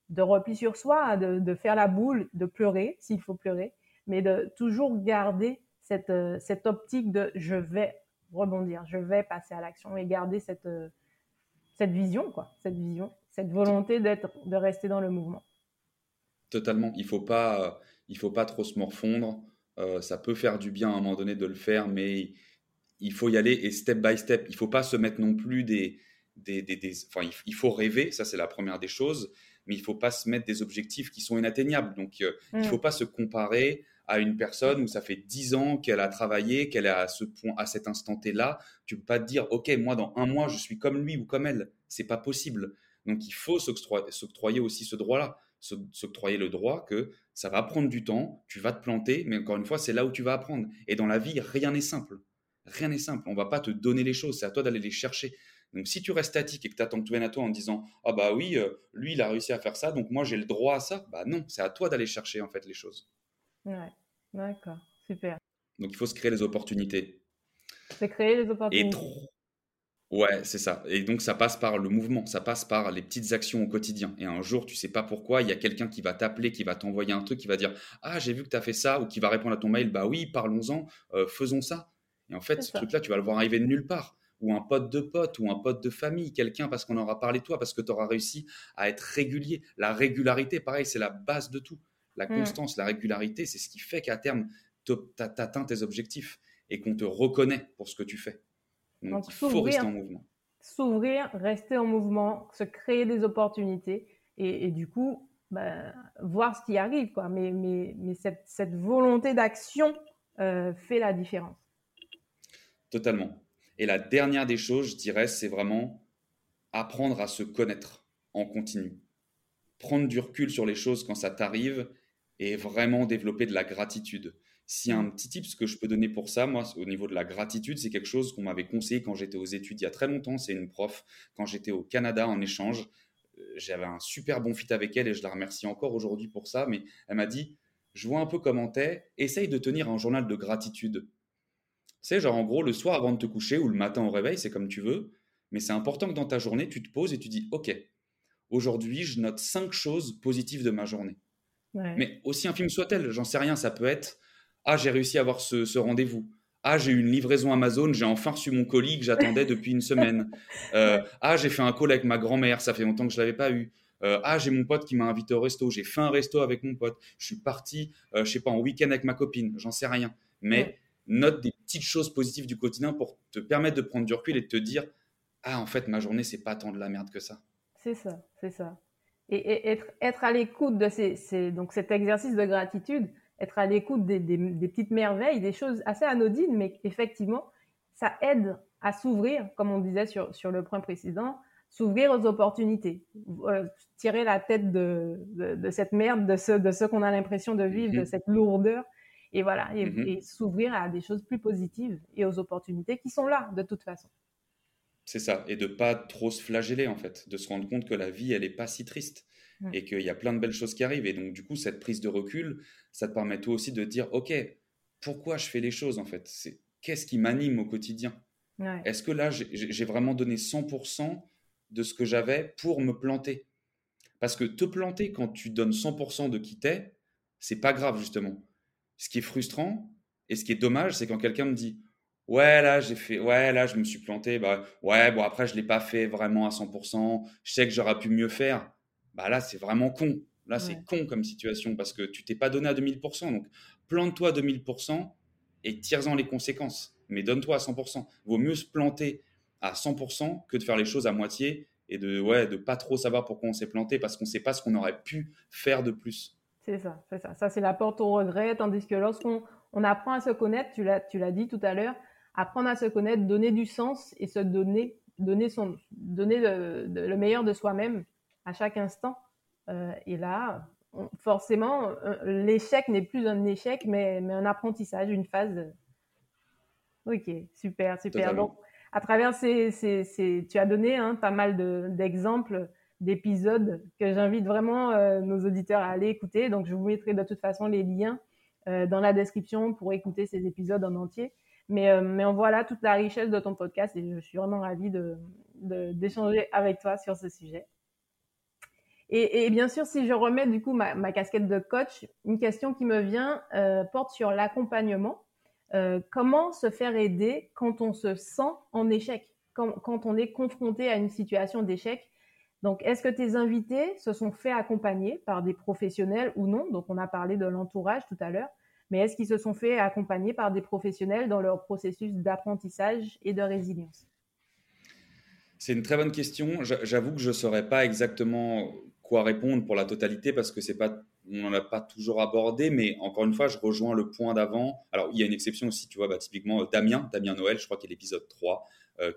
de repli sur soi, de, de faire la boule, de pleurer s'il faut pleurer, mais de toujours garder cette, euh, cette optique de je vais rebondir, je vais passer à l'action et garder cette, euh, cette vision, quoi, cette vision, cette volonté d'être, de rester dans le mouvement. Totalement. Il faut pas, il faut pas trop se morfondre. Euh, ça peut faire du bien à un moment donné de le faire, mais il faut y aller et step by step. Il faut pas se mettre non plus des, des, des, enfin, il faut rêver, ça c'est la première des choses, mais il faut pas se mettre des objectifs qui sont inatteignables. Donc, euh, il il mm. faut pas se comparer à une personne où ça fait 10 ans qu'elle a travaillé, qu'elle est à ce point, à cet instant T là, tu peux pas te dire, ok, moi dans un mois je suis comme lui ou comme elle. C'est pas possible. Donc il faut s'octroyer aussi ce droit-là, s'octroyer le droit que ça va prendre du temps, tu vas te planter, mais encore une fois, c'est là où tu vas apprendre. Et dans la vie, rien n'est simple. Rien n'est simple. On va pas te donner les choses, c'est à toi d'aller les chercher. Donc si tu restes statique et que tu attends que tout vienne à toi en disant ah bah oui, euh, lui il a réussi à faire ça, donc moi j'ai le droit à ça, bah non, c'est à toi d'aller chercher en fait les choses. D'accord, super. Donc il faut se créer les opportunités. C'est créer les opportunités. Ouais, c'est ça. Et donc ça passe par le mouvement, ça passe par les petites actions au quotidien. Et un jour, tu sais pas pourquoi, il y a quelqu'un qui va t'appeler, qui va t'envoyer un truc, qui va dire Ah, j'ai vu que tu as fait ça, ou qui va répondre à ton mail Bah oui, parlons-en, euh, faisons ça. Et en fait, ce truc-là, tu vas le voir arriver de nulle part. Ou un pote de pote, ou un pote de famille, quelqu'un parce qu'on aura parlé de toi, parce que tu auras réussi à être régulier. La régularité, pareil, c'est la base de tout. La mmh. constance, la régularité, c'est ce qui fait qu'à terme, tu atteins tes objectifs et qu'on te reconnaît pour ce que tu fais. Donc, il faut rester en mouvement. S'ouvrir, rester en mouvement, se créer des opportunités et, du coup, ben, voir ce qui arrive. Quoi. Mais, mais, mais cette, cette volonté d'action euh, fait la différence. Totalement. Et la dernière des choses, je dirais, c'est vraiment apprendre à se connaître en continu. Prendre du recul sur les choses quand ça t'arrive et vraiment développer de la gratitude. A un petit tip que je peux donner pour ça, moi, au niveau de la gratitude, c'est quelque chose qu'on m'avait conseillé quand j'étais aux études il y a très longtemps. C'est une prof, quand j'étais au Canada en échange. Euh, j'avais un super bon fit avec elle et je la remercie encore aujourd'hui pour ça. Mais elle m'a dit Je vois un peu comment t'es, essaye de tenir un journal de gratitude. Tu sais, genre en gros, le soir avant de te coucher ou le matin au réveil, c'est comme tu veux. Mais c'est important que dans ta journée, tu te poses et tu dis Ok, aujourd'hui, je note cinq choses positives de ma journée. Mais aussi infime soit-elle, j'en sais rien, ça peut être ah, j'ai réussi à avoir ce, rendez-vous. Ah, j'ai eu une livraison Amazon, j'ai enfin reçu mon colis que j'attendais depuis une semaine. Euh, ah, j'ai fait un call avec ma grand-mère, ça fait longtemps que je l'avais pas eu. Euh, ah, j'ai mon pote qui m'a invité au resto, j'ai fait un resto avec mon pote. Je suis parti, euh, je sais pas, en week-end avec ma copine, j'en sais rien. Mais note des petites choses positives du quotidien pour te permettre de prendre du recul et de te dire, ah, en fait, ma journée, c'est pas tant de la merde que ça. C'est ça, c'est ça. Et, être, être à l'écoute de ces, donc cet exercice de gratitude, être à l'écoute des, petites merveilles, des choses assez anodines, mais effectivement, ça aide à s'ouvrir, comme on disait sur, sur le point précédent, s'ouvrir aux opportunités, euh, tirer la tête de, de, cette merde, de ce, de ce qu'on a l'impression de vivre, de mhm. cette lourdeur, et voilà, et, mhm. et s'ouvrir à des choses plus positives et aux opportunités qui sont là de toute façon. C'est ça, et de pas trop se flageller en fait, de se rendre compte que la vie, elle est pas si triste. Et qu'il y a plein de belles choses qui arrivent. Et donc, du coup, cette prise de recul, ça te permet toi aussi de dire, OK, pourquoi je fais les choses en fait? C'est Qu'est-ce qui m'anime au quotidien? Est-ce que là, j'ai vraiment donné 100% de ce que j'avais pour me planter? Parce que te planter quand tu donnes 100% de qui t'es, c'est pas grave justement. Ce qui est frustrant et ce qui est dommage, c'est quand quelqu'un me dit Ouais, là, j'ai fait, ouais, là, je me suis planté. Bah, ouais, bon, après, je l'ai pas fait vraiment à 100%. Je sais que j'aurais pu mieux faire bah là, c'est vraiment con. Là, c'est con comme situation parce que tu t'es pas donné à 2000%. Donc, plante-toi à 2000% et tire-en les conséquences. Mais donne-toi à 100%. Vaut mieux se planter à 100% que de faire les choses à moitié et de ouais de pas trop savoir pourquoi on s'est planté parce qu'on ne sait pas ce qu'on aurait pu faire de plus. C'est ça, c'est ça. Ça, c'est la porte au regret. Tandis que lorsqu'on on apprend à se connaître, tu l'as, tu l'as dit tout à l'heure, apprendre à se connaître, donner du sens et se donner, donner, son, donner le meilleur de soi-même, à chaque instant. Euh, et là, forcément, euh, l'échec n'est plus un échec, mais, mais, un apprentissage, une phase. Ok, super, super. Donc, à travers ces, ces, tu as donné hein, pas mal d'exemples d'épisodes que j'invite vraiment euh, nos auditeurs à aller écouter. Donc, je vous mettrai de toute façon les liens dans la description pour écouter ces épisodes en entier. Mais, mais on voit là toute la richesse de ton podcast et je suis vraiment ravie d'échanger de, avec toi sur ce sujet. Et, bien sûr, si je remets du coup ma, casquette de coach, une question qui me vient euh, porte sur l'accompagnement. Euh, comment se faire aider quand on se sent en échec, quand, quand on est confronté à une situation d'échec? Donc, est-ce que tes invités se sont fait accompagner par des professionnels ou non? Donc, on a parlé de l'entourage tout à l'heure, mais est-ce qu'ils se sont fait accompagner par des professionnels dans leur processus d'apprentissage et de résilience? C'est une très bonne question. J'avoue que je ne saurais pas exactement quoi répondre pour la totalité parce que c'est pas on n'en a pas toujours abordé, mais encore une fois, je rejoins le point d'avant. Alors, il y a une exception aussi, tu vois, bah, typiquement Damien, Damien Noël, je crois qu'il est l'épisode 3,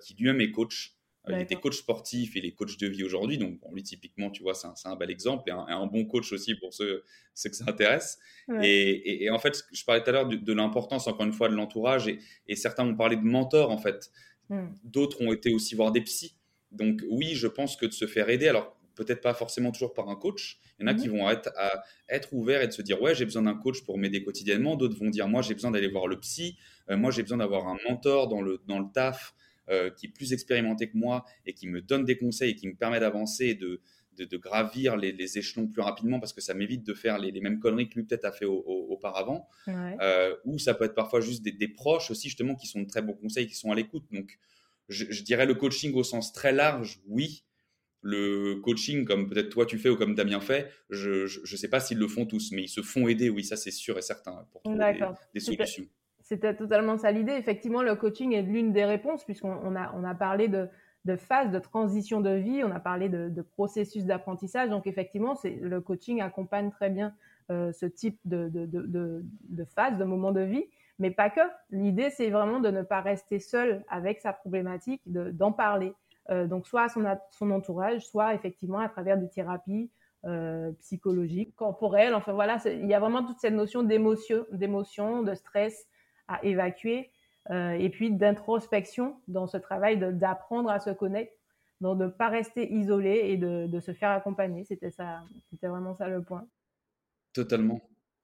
qui lui-même est coach il était coach sportif et il est coach de vie aujourd'hui. Donc, lui, typiquement, tu vois, c'est un, bel exemple et un, bon coach aussi pour ceux, ceux que ça intéresse. Et, en fait, je parlais tout à l'heure de, l'importance, encore une fois, de l'entourage. Et, certains m'ont parlé de mentors, en fait. Hmm. D'autres ont été aussi voir des psys. Donc, oui, je pense que de se faire aider, alors peut-être pas forcément toujours par un coach. Il y en a qui hmm. vont être, à, être ouverts et de se dire, ouais, j'ai besoin d'un coach pour m'aider quotidiennement. D'autres vont dire, moi, j'ai besoin d'aller voir le psy. Euh, moi, j'ai besoin d'avoir un mentor dans le, dans le taf. Euh, qui est plus expérimenté que moi et qui me donne des conseils et qui me permet d'avancer et de, de, gravir les, échelons plus rapidement parce que ça m'évite de faire les, mêmes conneries que lui peut-être a fait auparavant. Euh, ou ça peut être parfois juste des, proches aussi justement qui sont de très bons conseils, qui sont à l'écoute. Donc je, dirais le coaching au sens très large, oui. Le coaching, comme peut-être toi tu fais ou comme Damien fait, je ne sais pas s'ils le font tous, mais ils se font aider, oui, ça c'est sûr et certain, pour trouver des, des solutions. C'était totalement ça l'idée. Effectivement, le coaching est l'une des réponses, puisqu'on a, parlé de, de phase de transition de vie, on a parlé de, processus d'apprentissage. Donc, effectivement, le coaching accompagne très bien euh, ce type de, de, phase, de moment de vie, mais pas que. L'idée, c'est vraiment de ne pas rester seul avec sa problématique, d'en parler. Euh, donc, soit à son, entourage, soit effectivement à travers des thérapies euh, psychologiques, corporelles. Enfin, voilà, il y a vraiment toute cette notion d'émotion, d'émotion, de stress à évacuer, euh, et puis d'introspection dans ce travail d'apprendre à se connaître, donc de ne pas rester isolé et de, de se faire accompagner. C'était ça, c'était vraiment ça le point. Totalement.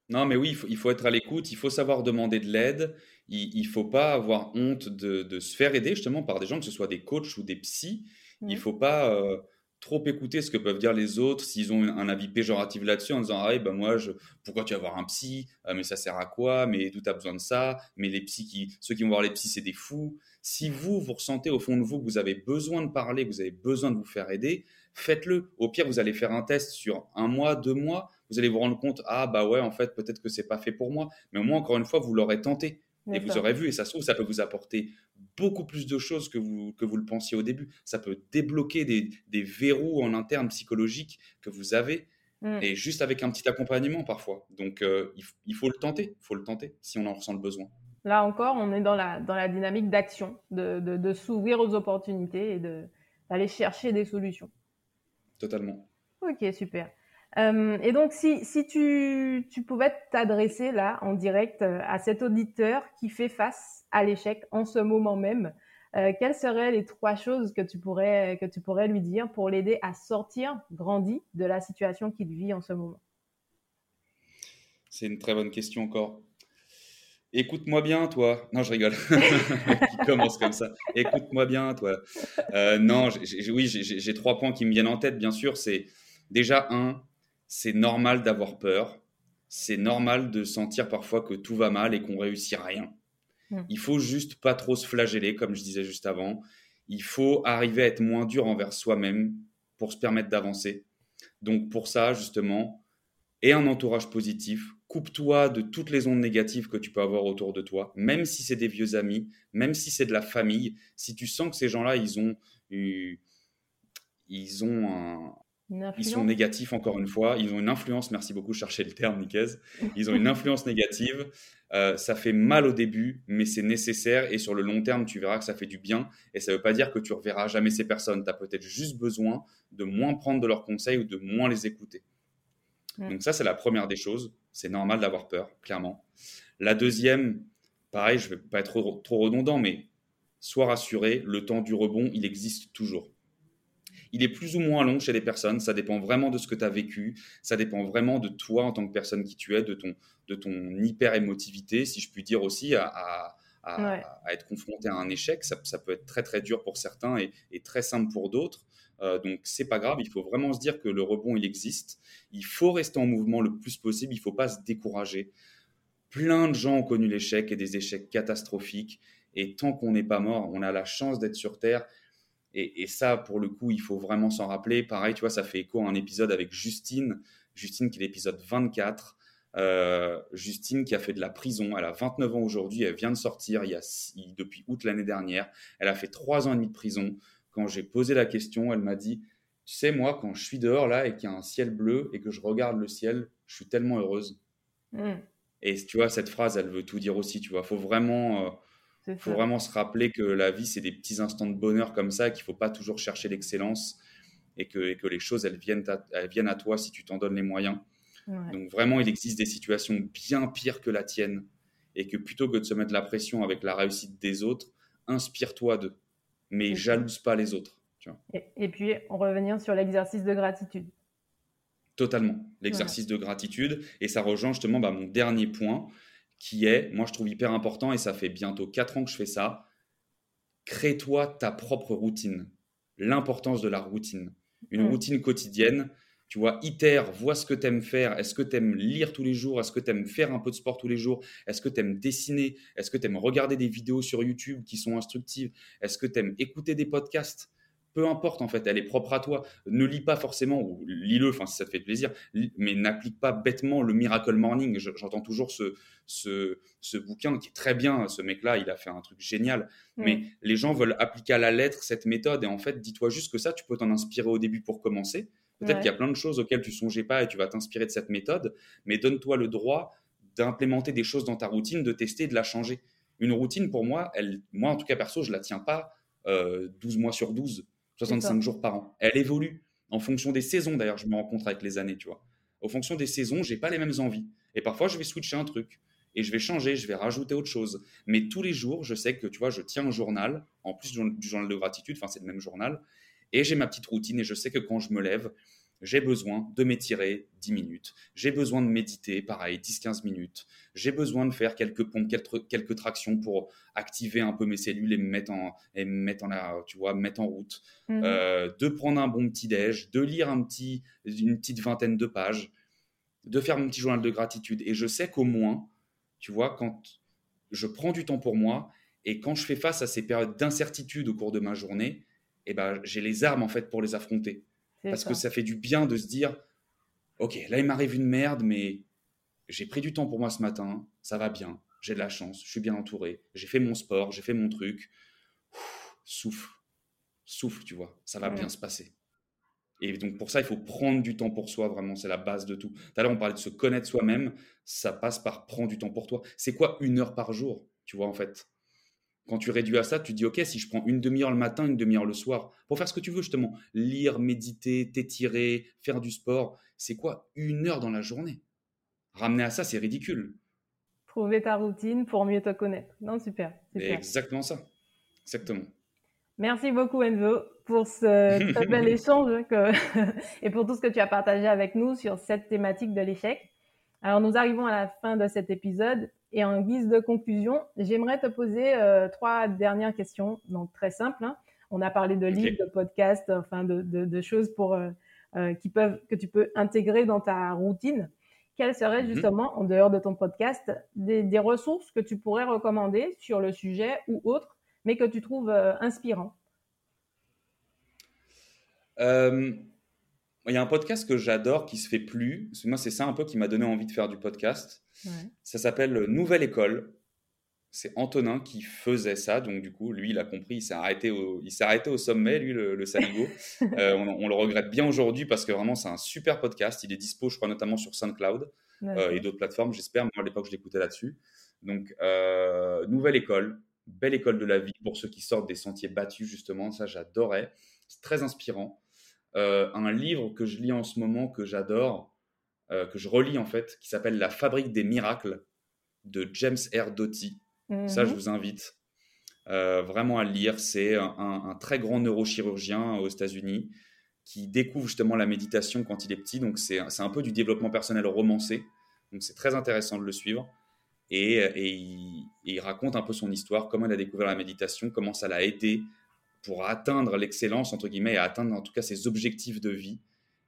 Non, mais oui, il faut, il faut être à l'écoute, il faut savoir demander de l'aide, il ne faut pas avoir honte de, de, se faire aider justement par des gens, que ce soit des coachs ou des psys. Il ne faut pas euh, trop écouter ce que peuvent dire les autres. S'ils ont un avis péjoratif là-dessus en disant ah ben moi je pourquoi tu vas voir un psy? Ah, mais ça sert à quoi? Mais tout a besoin de ça? Mais les psys qui ceux qui vont voir les psys c'est des fous. Si vous vous ressentez au fond de vous que vous avez besoin de parler que vous avez besoin de vous faire aider faites-le. Au pire vous allez faire un test sur un mois deux mois. Vous allez vous rendre compte ah bah ouais en fait peut-être que c'est pas fait pour moi. Mais au moins encore une fois vous l'aurez tenté. Et vous aurez vu, et ça se trouve, ça peut vous apporter beaucoup plus de choses que vous, que vous le pensiez au début. Ça peut débloquer des, des verrous en interne psychologiques que vous avez, mm. et juste avec un petit accompagnement parfois. Donc, euh, il, faut le tenter, il faut le tenter si on en ressent le besoin. Là encore, on est dans la, dans la dynamique d'action, de, de, de s'ouvrir aux opportunités et d'aller chercher des solutions. Totalement. Ok, super. Euh, et donc, si, si tu, tu pouvais t'adresser là en direct euh, à cet auditeur qui fait face à l'échec en ce moment même, euh, quelles seraient les trois choses que tu pourrais, que tu pourrais lui dire pour l'aider à sortir grandi de la situation qu'il vit en ce moment? C'est une très bonne question encore. Écoute-moi bien, toi. Non, je rigole. qui commence comme ça. Écoute-moi bien, toi. non, oui, j'ai trois points qui me viennent en tête, bien sûr. C'est déjà un, c'est normal d'avoir peur. C'est normal de sentir parfois que tout va mal et qu'on réussit rien. Hmm. Il faut juste pas trop se flageller, comme je disais juste avant. Il faut arriver à être moins dur envers soi-même pour se permettre d'avancer. Donc pour ça, justement, et un entourage positif, coupe-toi de toutes les ondes négatives que tu peux avoir autour de toi, même si c'est des vieux amis, même si c'est de la famille. Si tu sens que ces gens-là, ils ont ils ont un, ils sont négatifs, encore une fois. Ils ont une influence, merci beaucoup, chercher le terme, Niquez. Ils ont une influence négative. Euh, ça fait mal au début, mais c'est nécessaire. Et sur le long terme, tu verras que ça fait du bien. Et ça ne veut pas dire que tu reverras jamais ces personnes. Tu as peut-être juste besoin de moins prendre de leurs conseils ou de moins les écouter. Donc, ça, c'est la première des choses. C'est normal d'avoir peur, clairement. La deuxième, pareil, je ne vais pas être trop, trop redondant, mais sois rassuré, le temps du rebond, il existe toujours. Il est plus ou moins long chez les personnes, ça dépend vraiment de ce que tu as vécu, ça dépend vraiment de toi en tant que personne qui tu es, de ton, de ton hyper-émotivité, si je puis dire aussi, à, être confronté à un échec. Ça, peut être très très dur pour certains et, très simple pour d'autres. Euh, donc c'est pas grave, il faut vraiment se dire que le rebond il existe. Il faut rester en mouvement le plus possible, il faut pas se décourager. Plein de gens ont connu l'échec et des échecs catastrophiques. Et tant qu'on n'est pas mort, on a la chance d'être sur Terre et, ça, pour le coup, il faut vraiment s'en rappeler. Pareil, tu vois, ça fait écho à un épisode avec Justine. Justine, qui est l'épisode 24. Euh, Justine, qui a fait de la prison. Elle a 29 ans aujourd'hui. Elle vient de sortir il y a, depuis août l'année dernière. Elle a fait trois ans et demi de prison. Quand j'ai posé la question, elle m'a dit Tu sais, moi, quand je suis dehors là et qu'il y a un ciel bleu et que je regarde le ciel, je suis tellement heureuse. Mm. Et tu vois, cette phrase, elle veut tout dire aussi. Tu vois, faut vraiment, euh, faut vraiment se rappeler que la vie, c'est des petits instants de bonheur comme ça, qu'il faut pas toujours chercher l'excellence et que, que, les choses, elles viennent, à, elles viennent à toi si tu t'en donnes les moyens. Donc vraiment, il existe des situations bien pires que la tienne et que plutôt que de se mettre la pression avec la réussite des autres, inspire-toi d'eux, mais jalouse pas les autres. Et, puis, on revenir sur l'exercice de gratitude. Totalement, l'exercice de gratitude. Et ça rejoint justement bah, mon dernier point, qui est, moi je trouve hyper important, et ça fait bientôt 4 ans que je fais ça, crée-toi ta propre routine. L'importance de la routine. Une mm. routine quotidienne, tu vois, itère, vois ce que tu aimes faire. Est-ce que tu aimes lire tous les jours? Est-ce que tu aimes faire un peu de sport tous les jours? Est-ce que tu aimes dessiner? Est-ce que tu aimes regarder des vidéos sur YouTube qui sont instructives? Est-ce que tu aimes écouter des podcasts? Peu importe en fait, elle est propre à toi. Ne lis pas forcément, ou lis-le, enfin si ça te fait plaisir, mais n'applique pas bêtement le Miracle Morning. J'entends toujours ce, ce, bouquin qui est très bien, ce mec-là, il a fait un truc génial. Mais les gens veulent appliquer à la lettre cette méthode, et en fait, dis-toi juste que ça, tu peux t'en inspirer au début pour commencer. Peut-être qu'il y a plein de choses auxquelles tu songeais pas et tu vas t'inspirer de cette méthode, mais donne-toi le droit d'implémenter des choses dans ta routine, de tester, de la changer. Une routine, pour moi, elle, moi en tout cas perso, je la tiens pas 12 euh, mois sur 12, 65 jours par an. Elle évolue en fonction des saisons. D'ailleurs, je me rencontre avec les années, tu vois. Au fonction des saisons, j'ai pas les mêmes envies. Et parfois, je vais switcher un truc et je vais changer, je vais rajouter autre chose. Mais tous les jours, je sais que, tu vois, je tiens un journal, en plus du journal de gratitude, enfin, c'est le même journal, et j'ai ma petite routine et je sais que quand je me lève, j'ai besoin de m'étirer 10 minutes. J'ai besoin de méditer, pareil, 10-15 minutes. J'ai besoin de faire quelques pompes, quelques, quelques, tractions pour activer un peu mes cellules et me mettre en, et me mettre en, la, tu vois, mettre en route. Mhm. Euh, de prendre un bon petit déj, de lire un petit, une petite vingtaine de pages, de faire mon petit journal de gratitude. Et je sais qu'au moins, tu vois, quand je prends du temps pour moi et quand je fais face à ces périodes d'incertitude au cours de ma journée, eh ben, j'ai les armes en fait pour les affronter. Parce que ça fait du bien de se dire, ok, là il m'arrive une merde, mais j'ai pris du temps pour moi ce matin, ça va bien, j'ai de la chance, je suis bien entouré, j'ai fait mon sport, j'ai fait mon truc, souffle, souffle, tu vois, ça va bien se passer. Et donc pour ça, il faut prendre du temps pour soi, vraiment, c'est la base de tout. Tout à l'heure, on parlait de se connaître soi-même, ça passe par prendre du temps pour toi. C'est quoi une heure par jour, tu vois, en fait? Quand tu réduis à ça, tu dis, OK, si je prends une demi-heure le matin, une demi-heure le soir, pour faire ce que tu veux, justement, lire, méditer, t'étirer, faire du sport, c'est quoi une heure dans la journée? Ramener à ça, c'est ridicule. Trouver ta routine pour mieux te connaître. Non, super. Exactement ça. Exactement. Merci beaucoup Enzo pour ce très bel échange et pour tout ce que tu as partagé avec nous sur cette thématique de l'échec. Alors nous arrivons à la fin de cet épisode et en guise de conclusion, j'aimerais te poser euh, trois dernières questions, donc très simples. Hein. On a parlé de livres, de podcasts, enfin de, choses pour, euh, euh, qui peuvent, que tu peux intégrer dans ta routine. Quelles seraient mhm. justement, en dehors de ton podcast, des, ressources que tu pourrais recommander sur le sujet ou autre, mais que tu trouves inspirants il y a un podcast que j'adore qui se fait plus. Moi, c'est ça un peu qui m'a donné envie de faire du podcast. Ça s'appelle Nouvelle École. C'est Antonin qui faisait ça. Donc, du coup, lui, il a compris. Il s'est arrêté au, il s'est arrêté au sommet, lui, le, le saligo. Euh, on, le regrette bien aujourd'hui parce que vraiment, c'est un super podcast. Il est dispo, je crois, notamment sur SoundCloud euh, et d'autres plateformes, j'espère. Moi, à l'époque, je l'écoutais là-dessus. Donc, euh, Nouvelle École. Belle école de la vie pour ceux qui sortent des sentiers battus, justement. Ça, j'adorais. C'est très inspirant. Euh, un livre que je lis en ce moment, que j'adore, euh, que je relis en fait, qui s'appelle La fabrique des miracles de James R. Doty. Ça, je mhm. vous invite euh, vraiment à le lire. C'est un, très grand neurochirurgien aux États-Unis qui découvre justement la méditation quand il est petit. Donc, c'est un peu du développement personnel romancé. Donc, c'est très intéressant de le suivre. Et, il, il, raconte un peu son histoire, comment il a découvert la méditation, comment ça l'a aidé pour atteindre l'excellence, entre guillemets, et atteindre en tout cas ses objectifs de vie.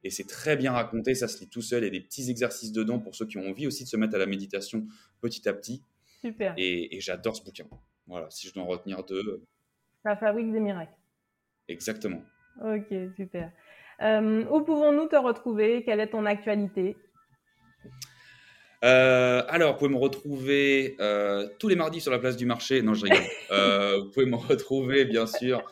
Et c'est très bien raconté, ça se lit tout seul, il y a des petits exercices dedans pour ceux qui ont envie aussi de se mettre à la méditation petit à petit. Super. Et, j'adore ce bouquin. Voilà, si je dois en retenir deux. La fabrique des miracles. Exactement. Ok, super. Euh, où pouvons-nous te retrouver? Quelle est ton actualité? Euh, alors, vous pouvez me retrouver euh, tous les mardis sur la place du marché. Non, je rigole. vous pouvez me retrouver, bien sûr,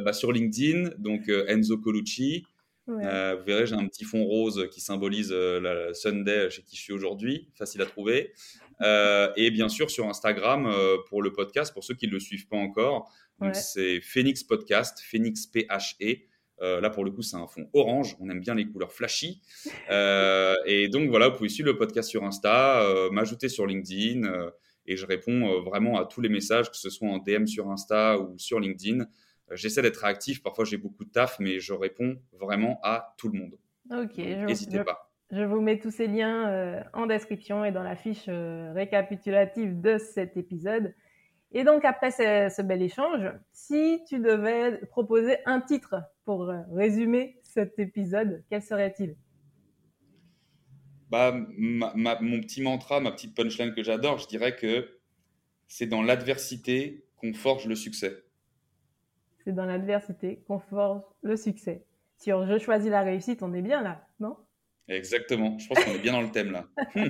bah, sur LinkedIn, donc euh, Enzo Colucci. vous verrez, j'ai un petit fond rose qui symbolise la Sunday chez qui je suis aujourd'hui, facile à trouver. et bien sûr sur Instagram pour le podcast, pour ceux qui ne le suivent pas encore. c'est Phoenix Podcast, Phoenix P-H-E. Euh, là, pour le coup, c'est un fond orange. On aime bien les couleurs flashy. Euh, et donc, voilà, vous pouvez suivre le podcast sur Insta, euh, m'ajouter sur LinkedIn. et je réponds vraiment à tous les messages, que ce soit en DM sur Insta ou sur LinkedIn. J'essaie d'être réactif. Parfois, j'ai beaucoup de taf, mais je réponds vraiment à tout le monde. Ok. N'hésitez pas. Je vous mets tous ces liens en description et dans la fiche récapitulative de cet épisode. Et donc, après ce, bel échange, si tu devais proposer un titre pour euh, résumer cet épisode, quel serait-il? Bah, Mon petit mantra, ma petite punchline que j'adore, je dirais que c'est dans l'adversité qu'on forge le succès. C'est dans l'adversité qu'on forge le succès. Sur Je choisis la réussite, on est bien là, non? Exactement. Je pense qu'on est bien dans le thème là.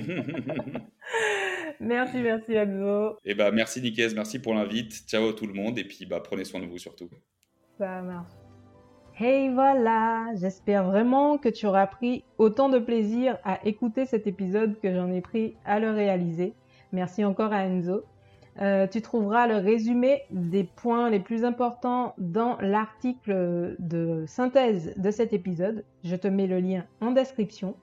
merci, merci Enzo. Et eh bah merci Nicaise, merci pour l'invite. Ciao à tout le monde et puis bah prenez soin de vous surtout. Ça marche. Hey voilà, j'espère vraiment que tu auras pris autant de plaisir à écouter cet épisode que j'en ai pris à le réaliser. Merci encore à Enzo. Euh, tu trouveras le résumé des points les plus importants dans l'article de synthèse de cet épisode. Je te mets le lien en description.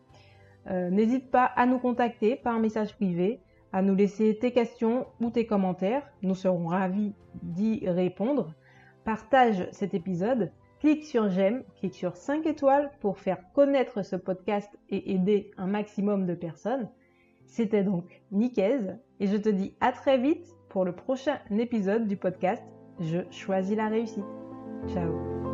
Euh, n'hésite pas à nous contacter par message privé à nous laisser tes questions ou tes commentaires. Nous serons ravis d'y répondre. Partage cet épisode, clique sur j'aime, clique sur 5 étoiles pour faire connaître ce podcast et aider un maximum de personnes. C'était donc Nicaise et je te dis à très vite pour le prochain épisode du podcast Je choisis la réussite. Ciao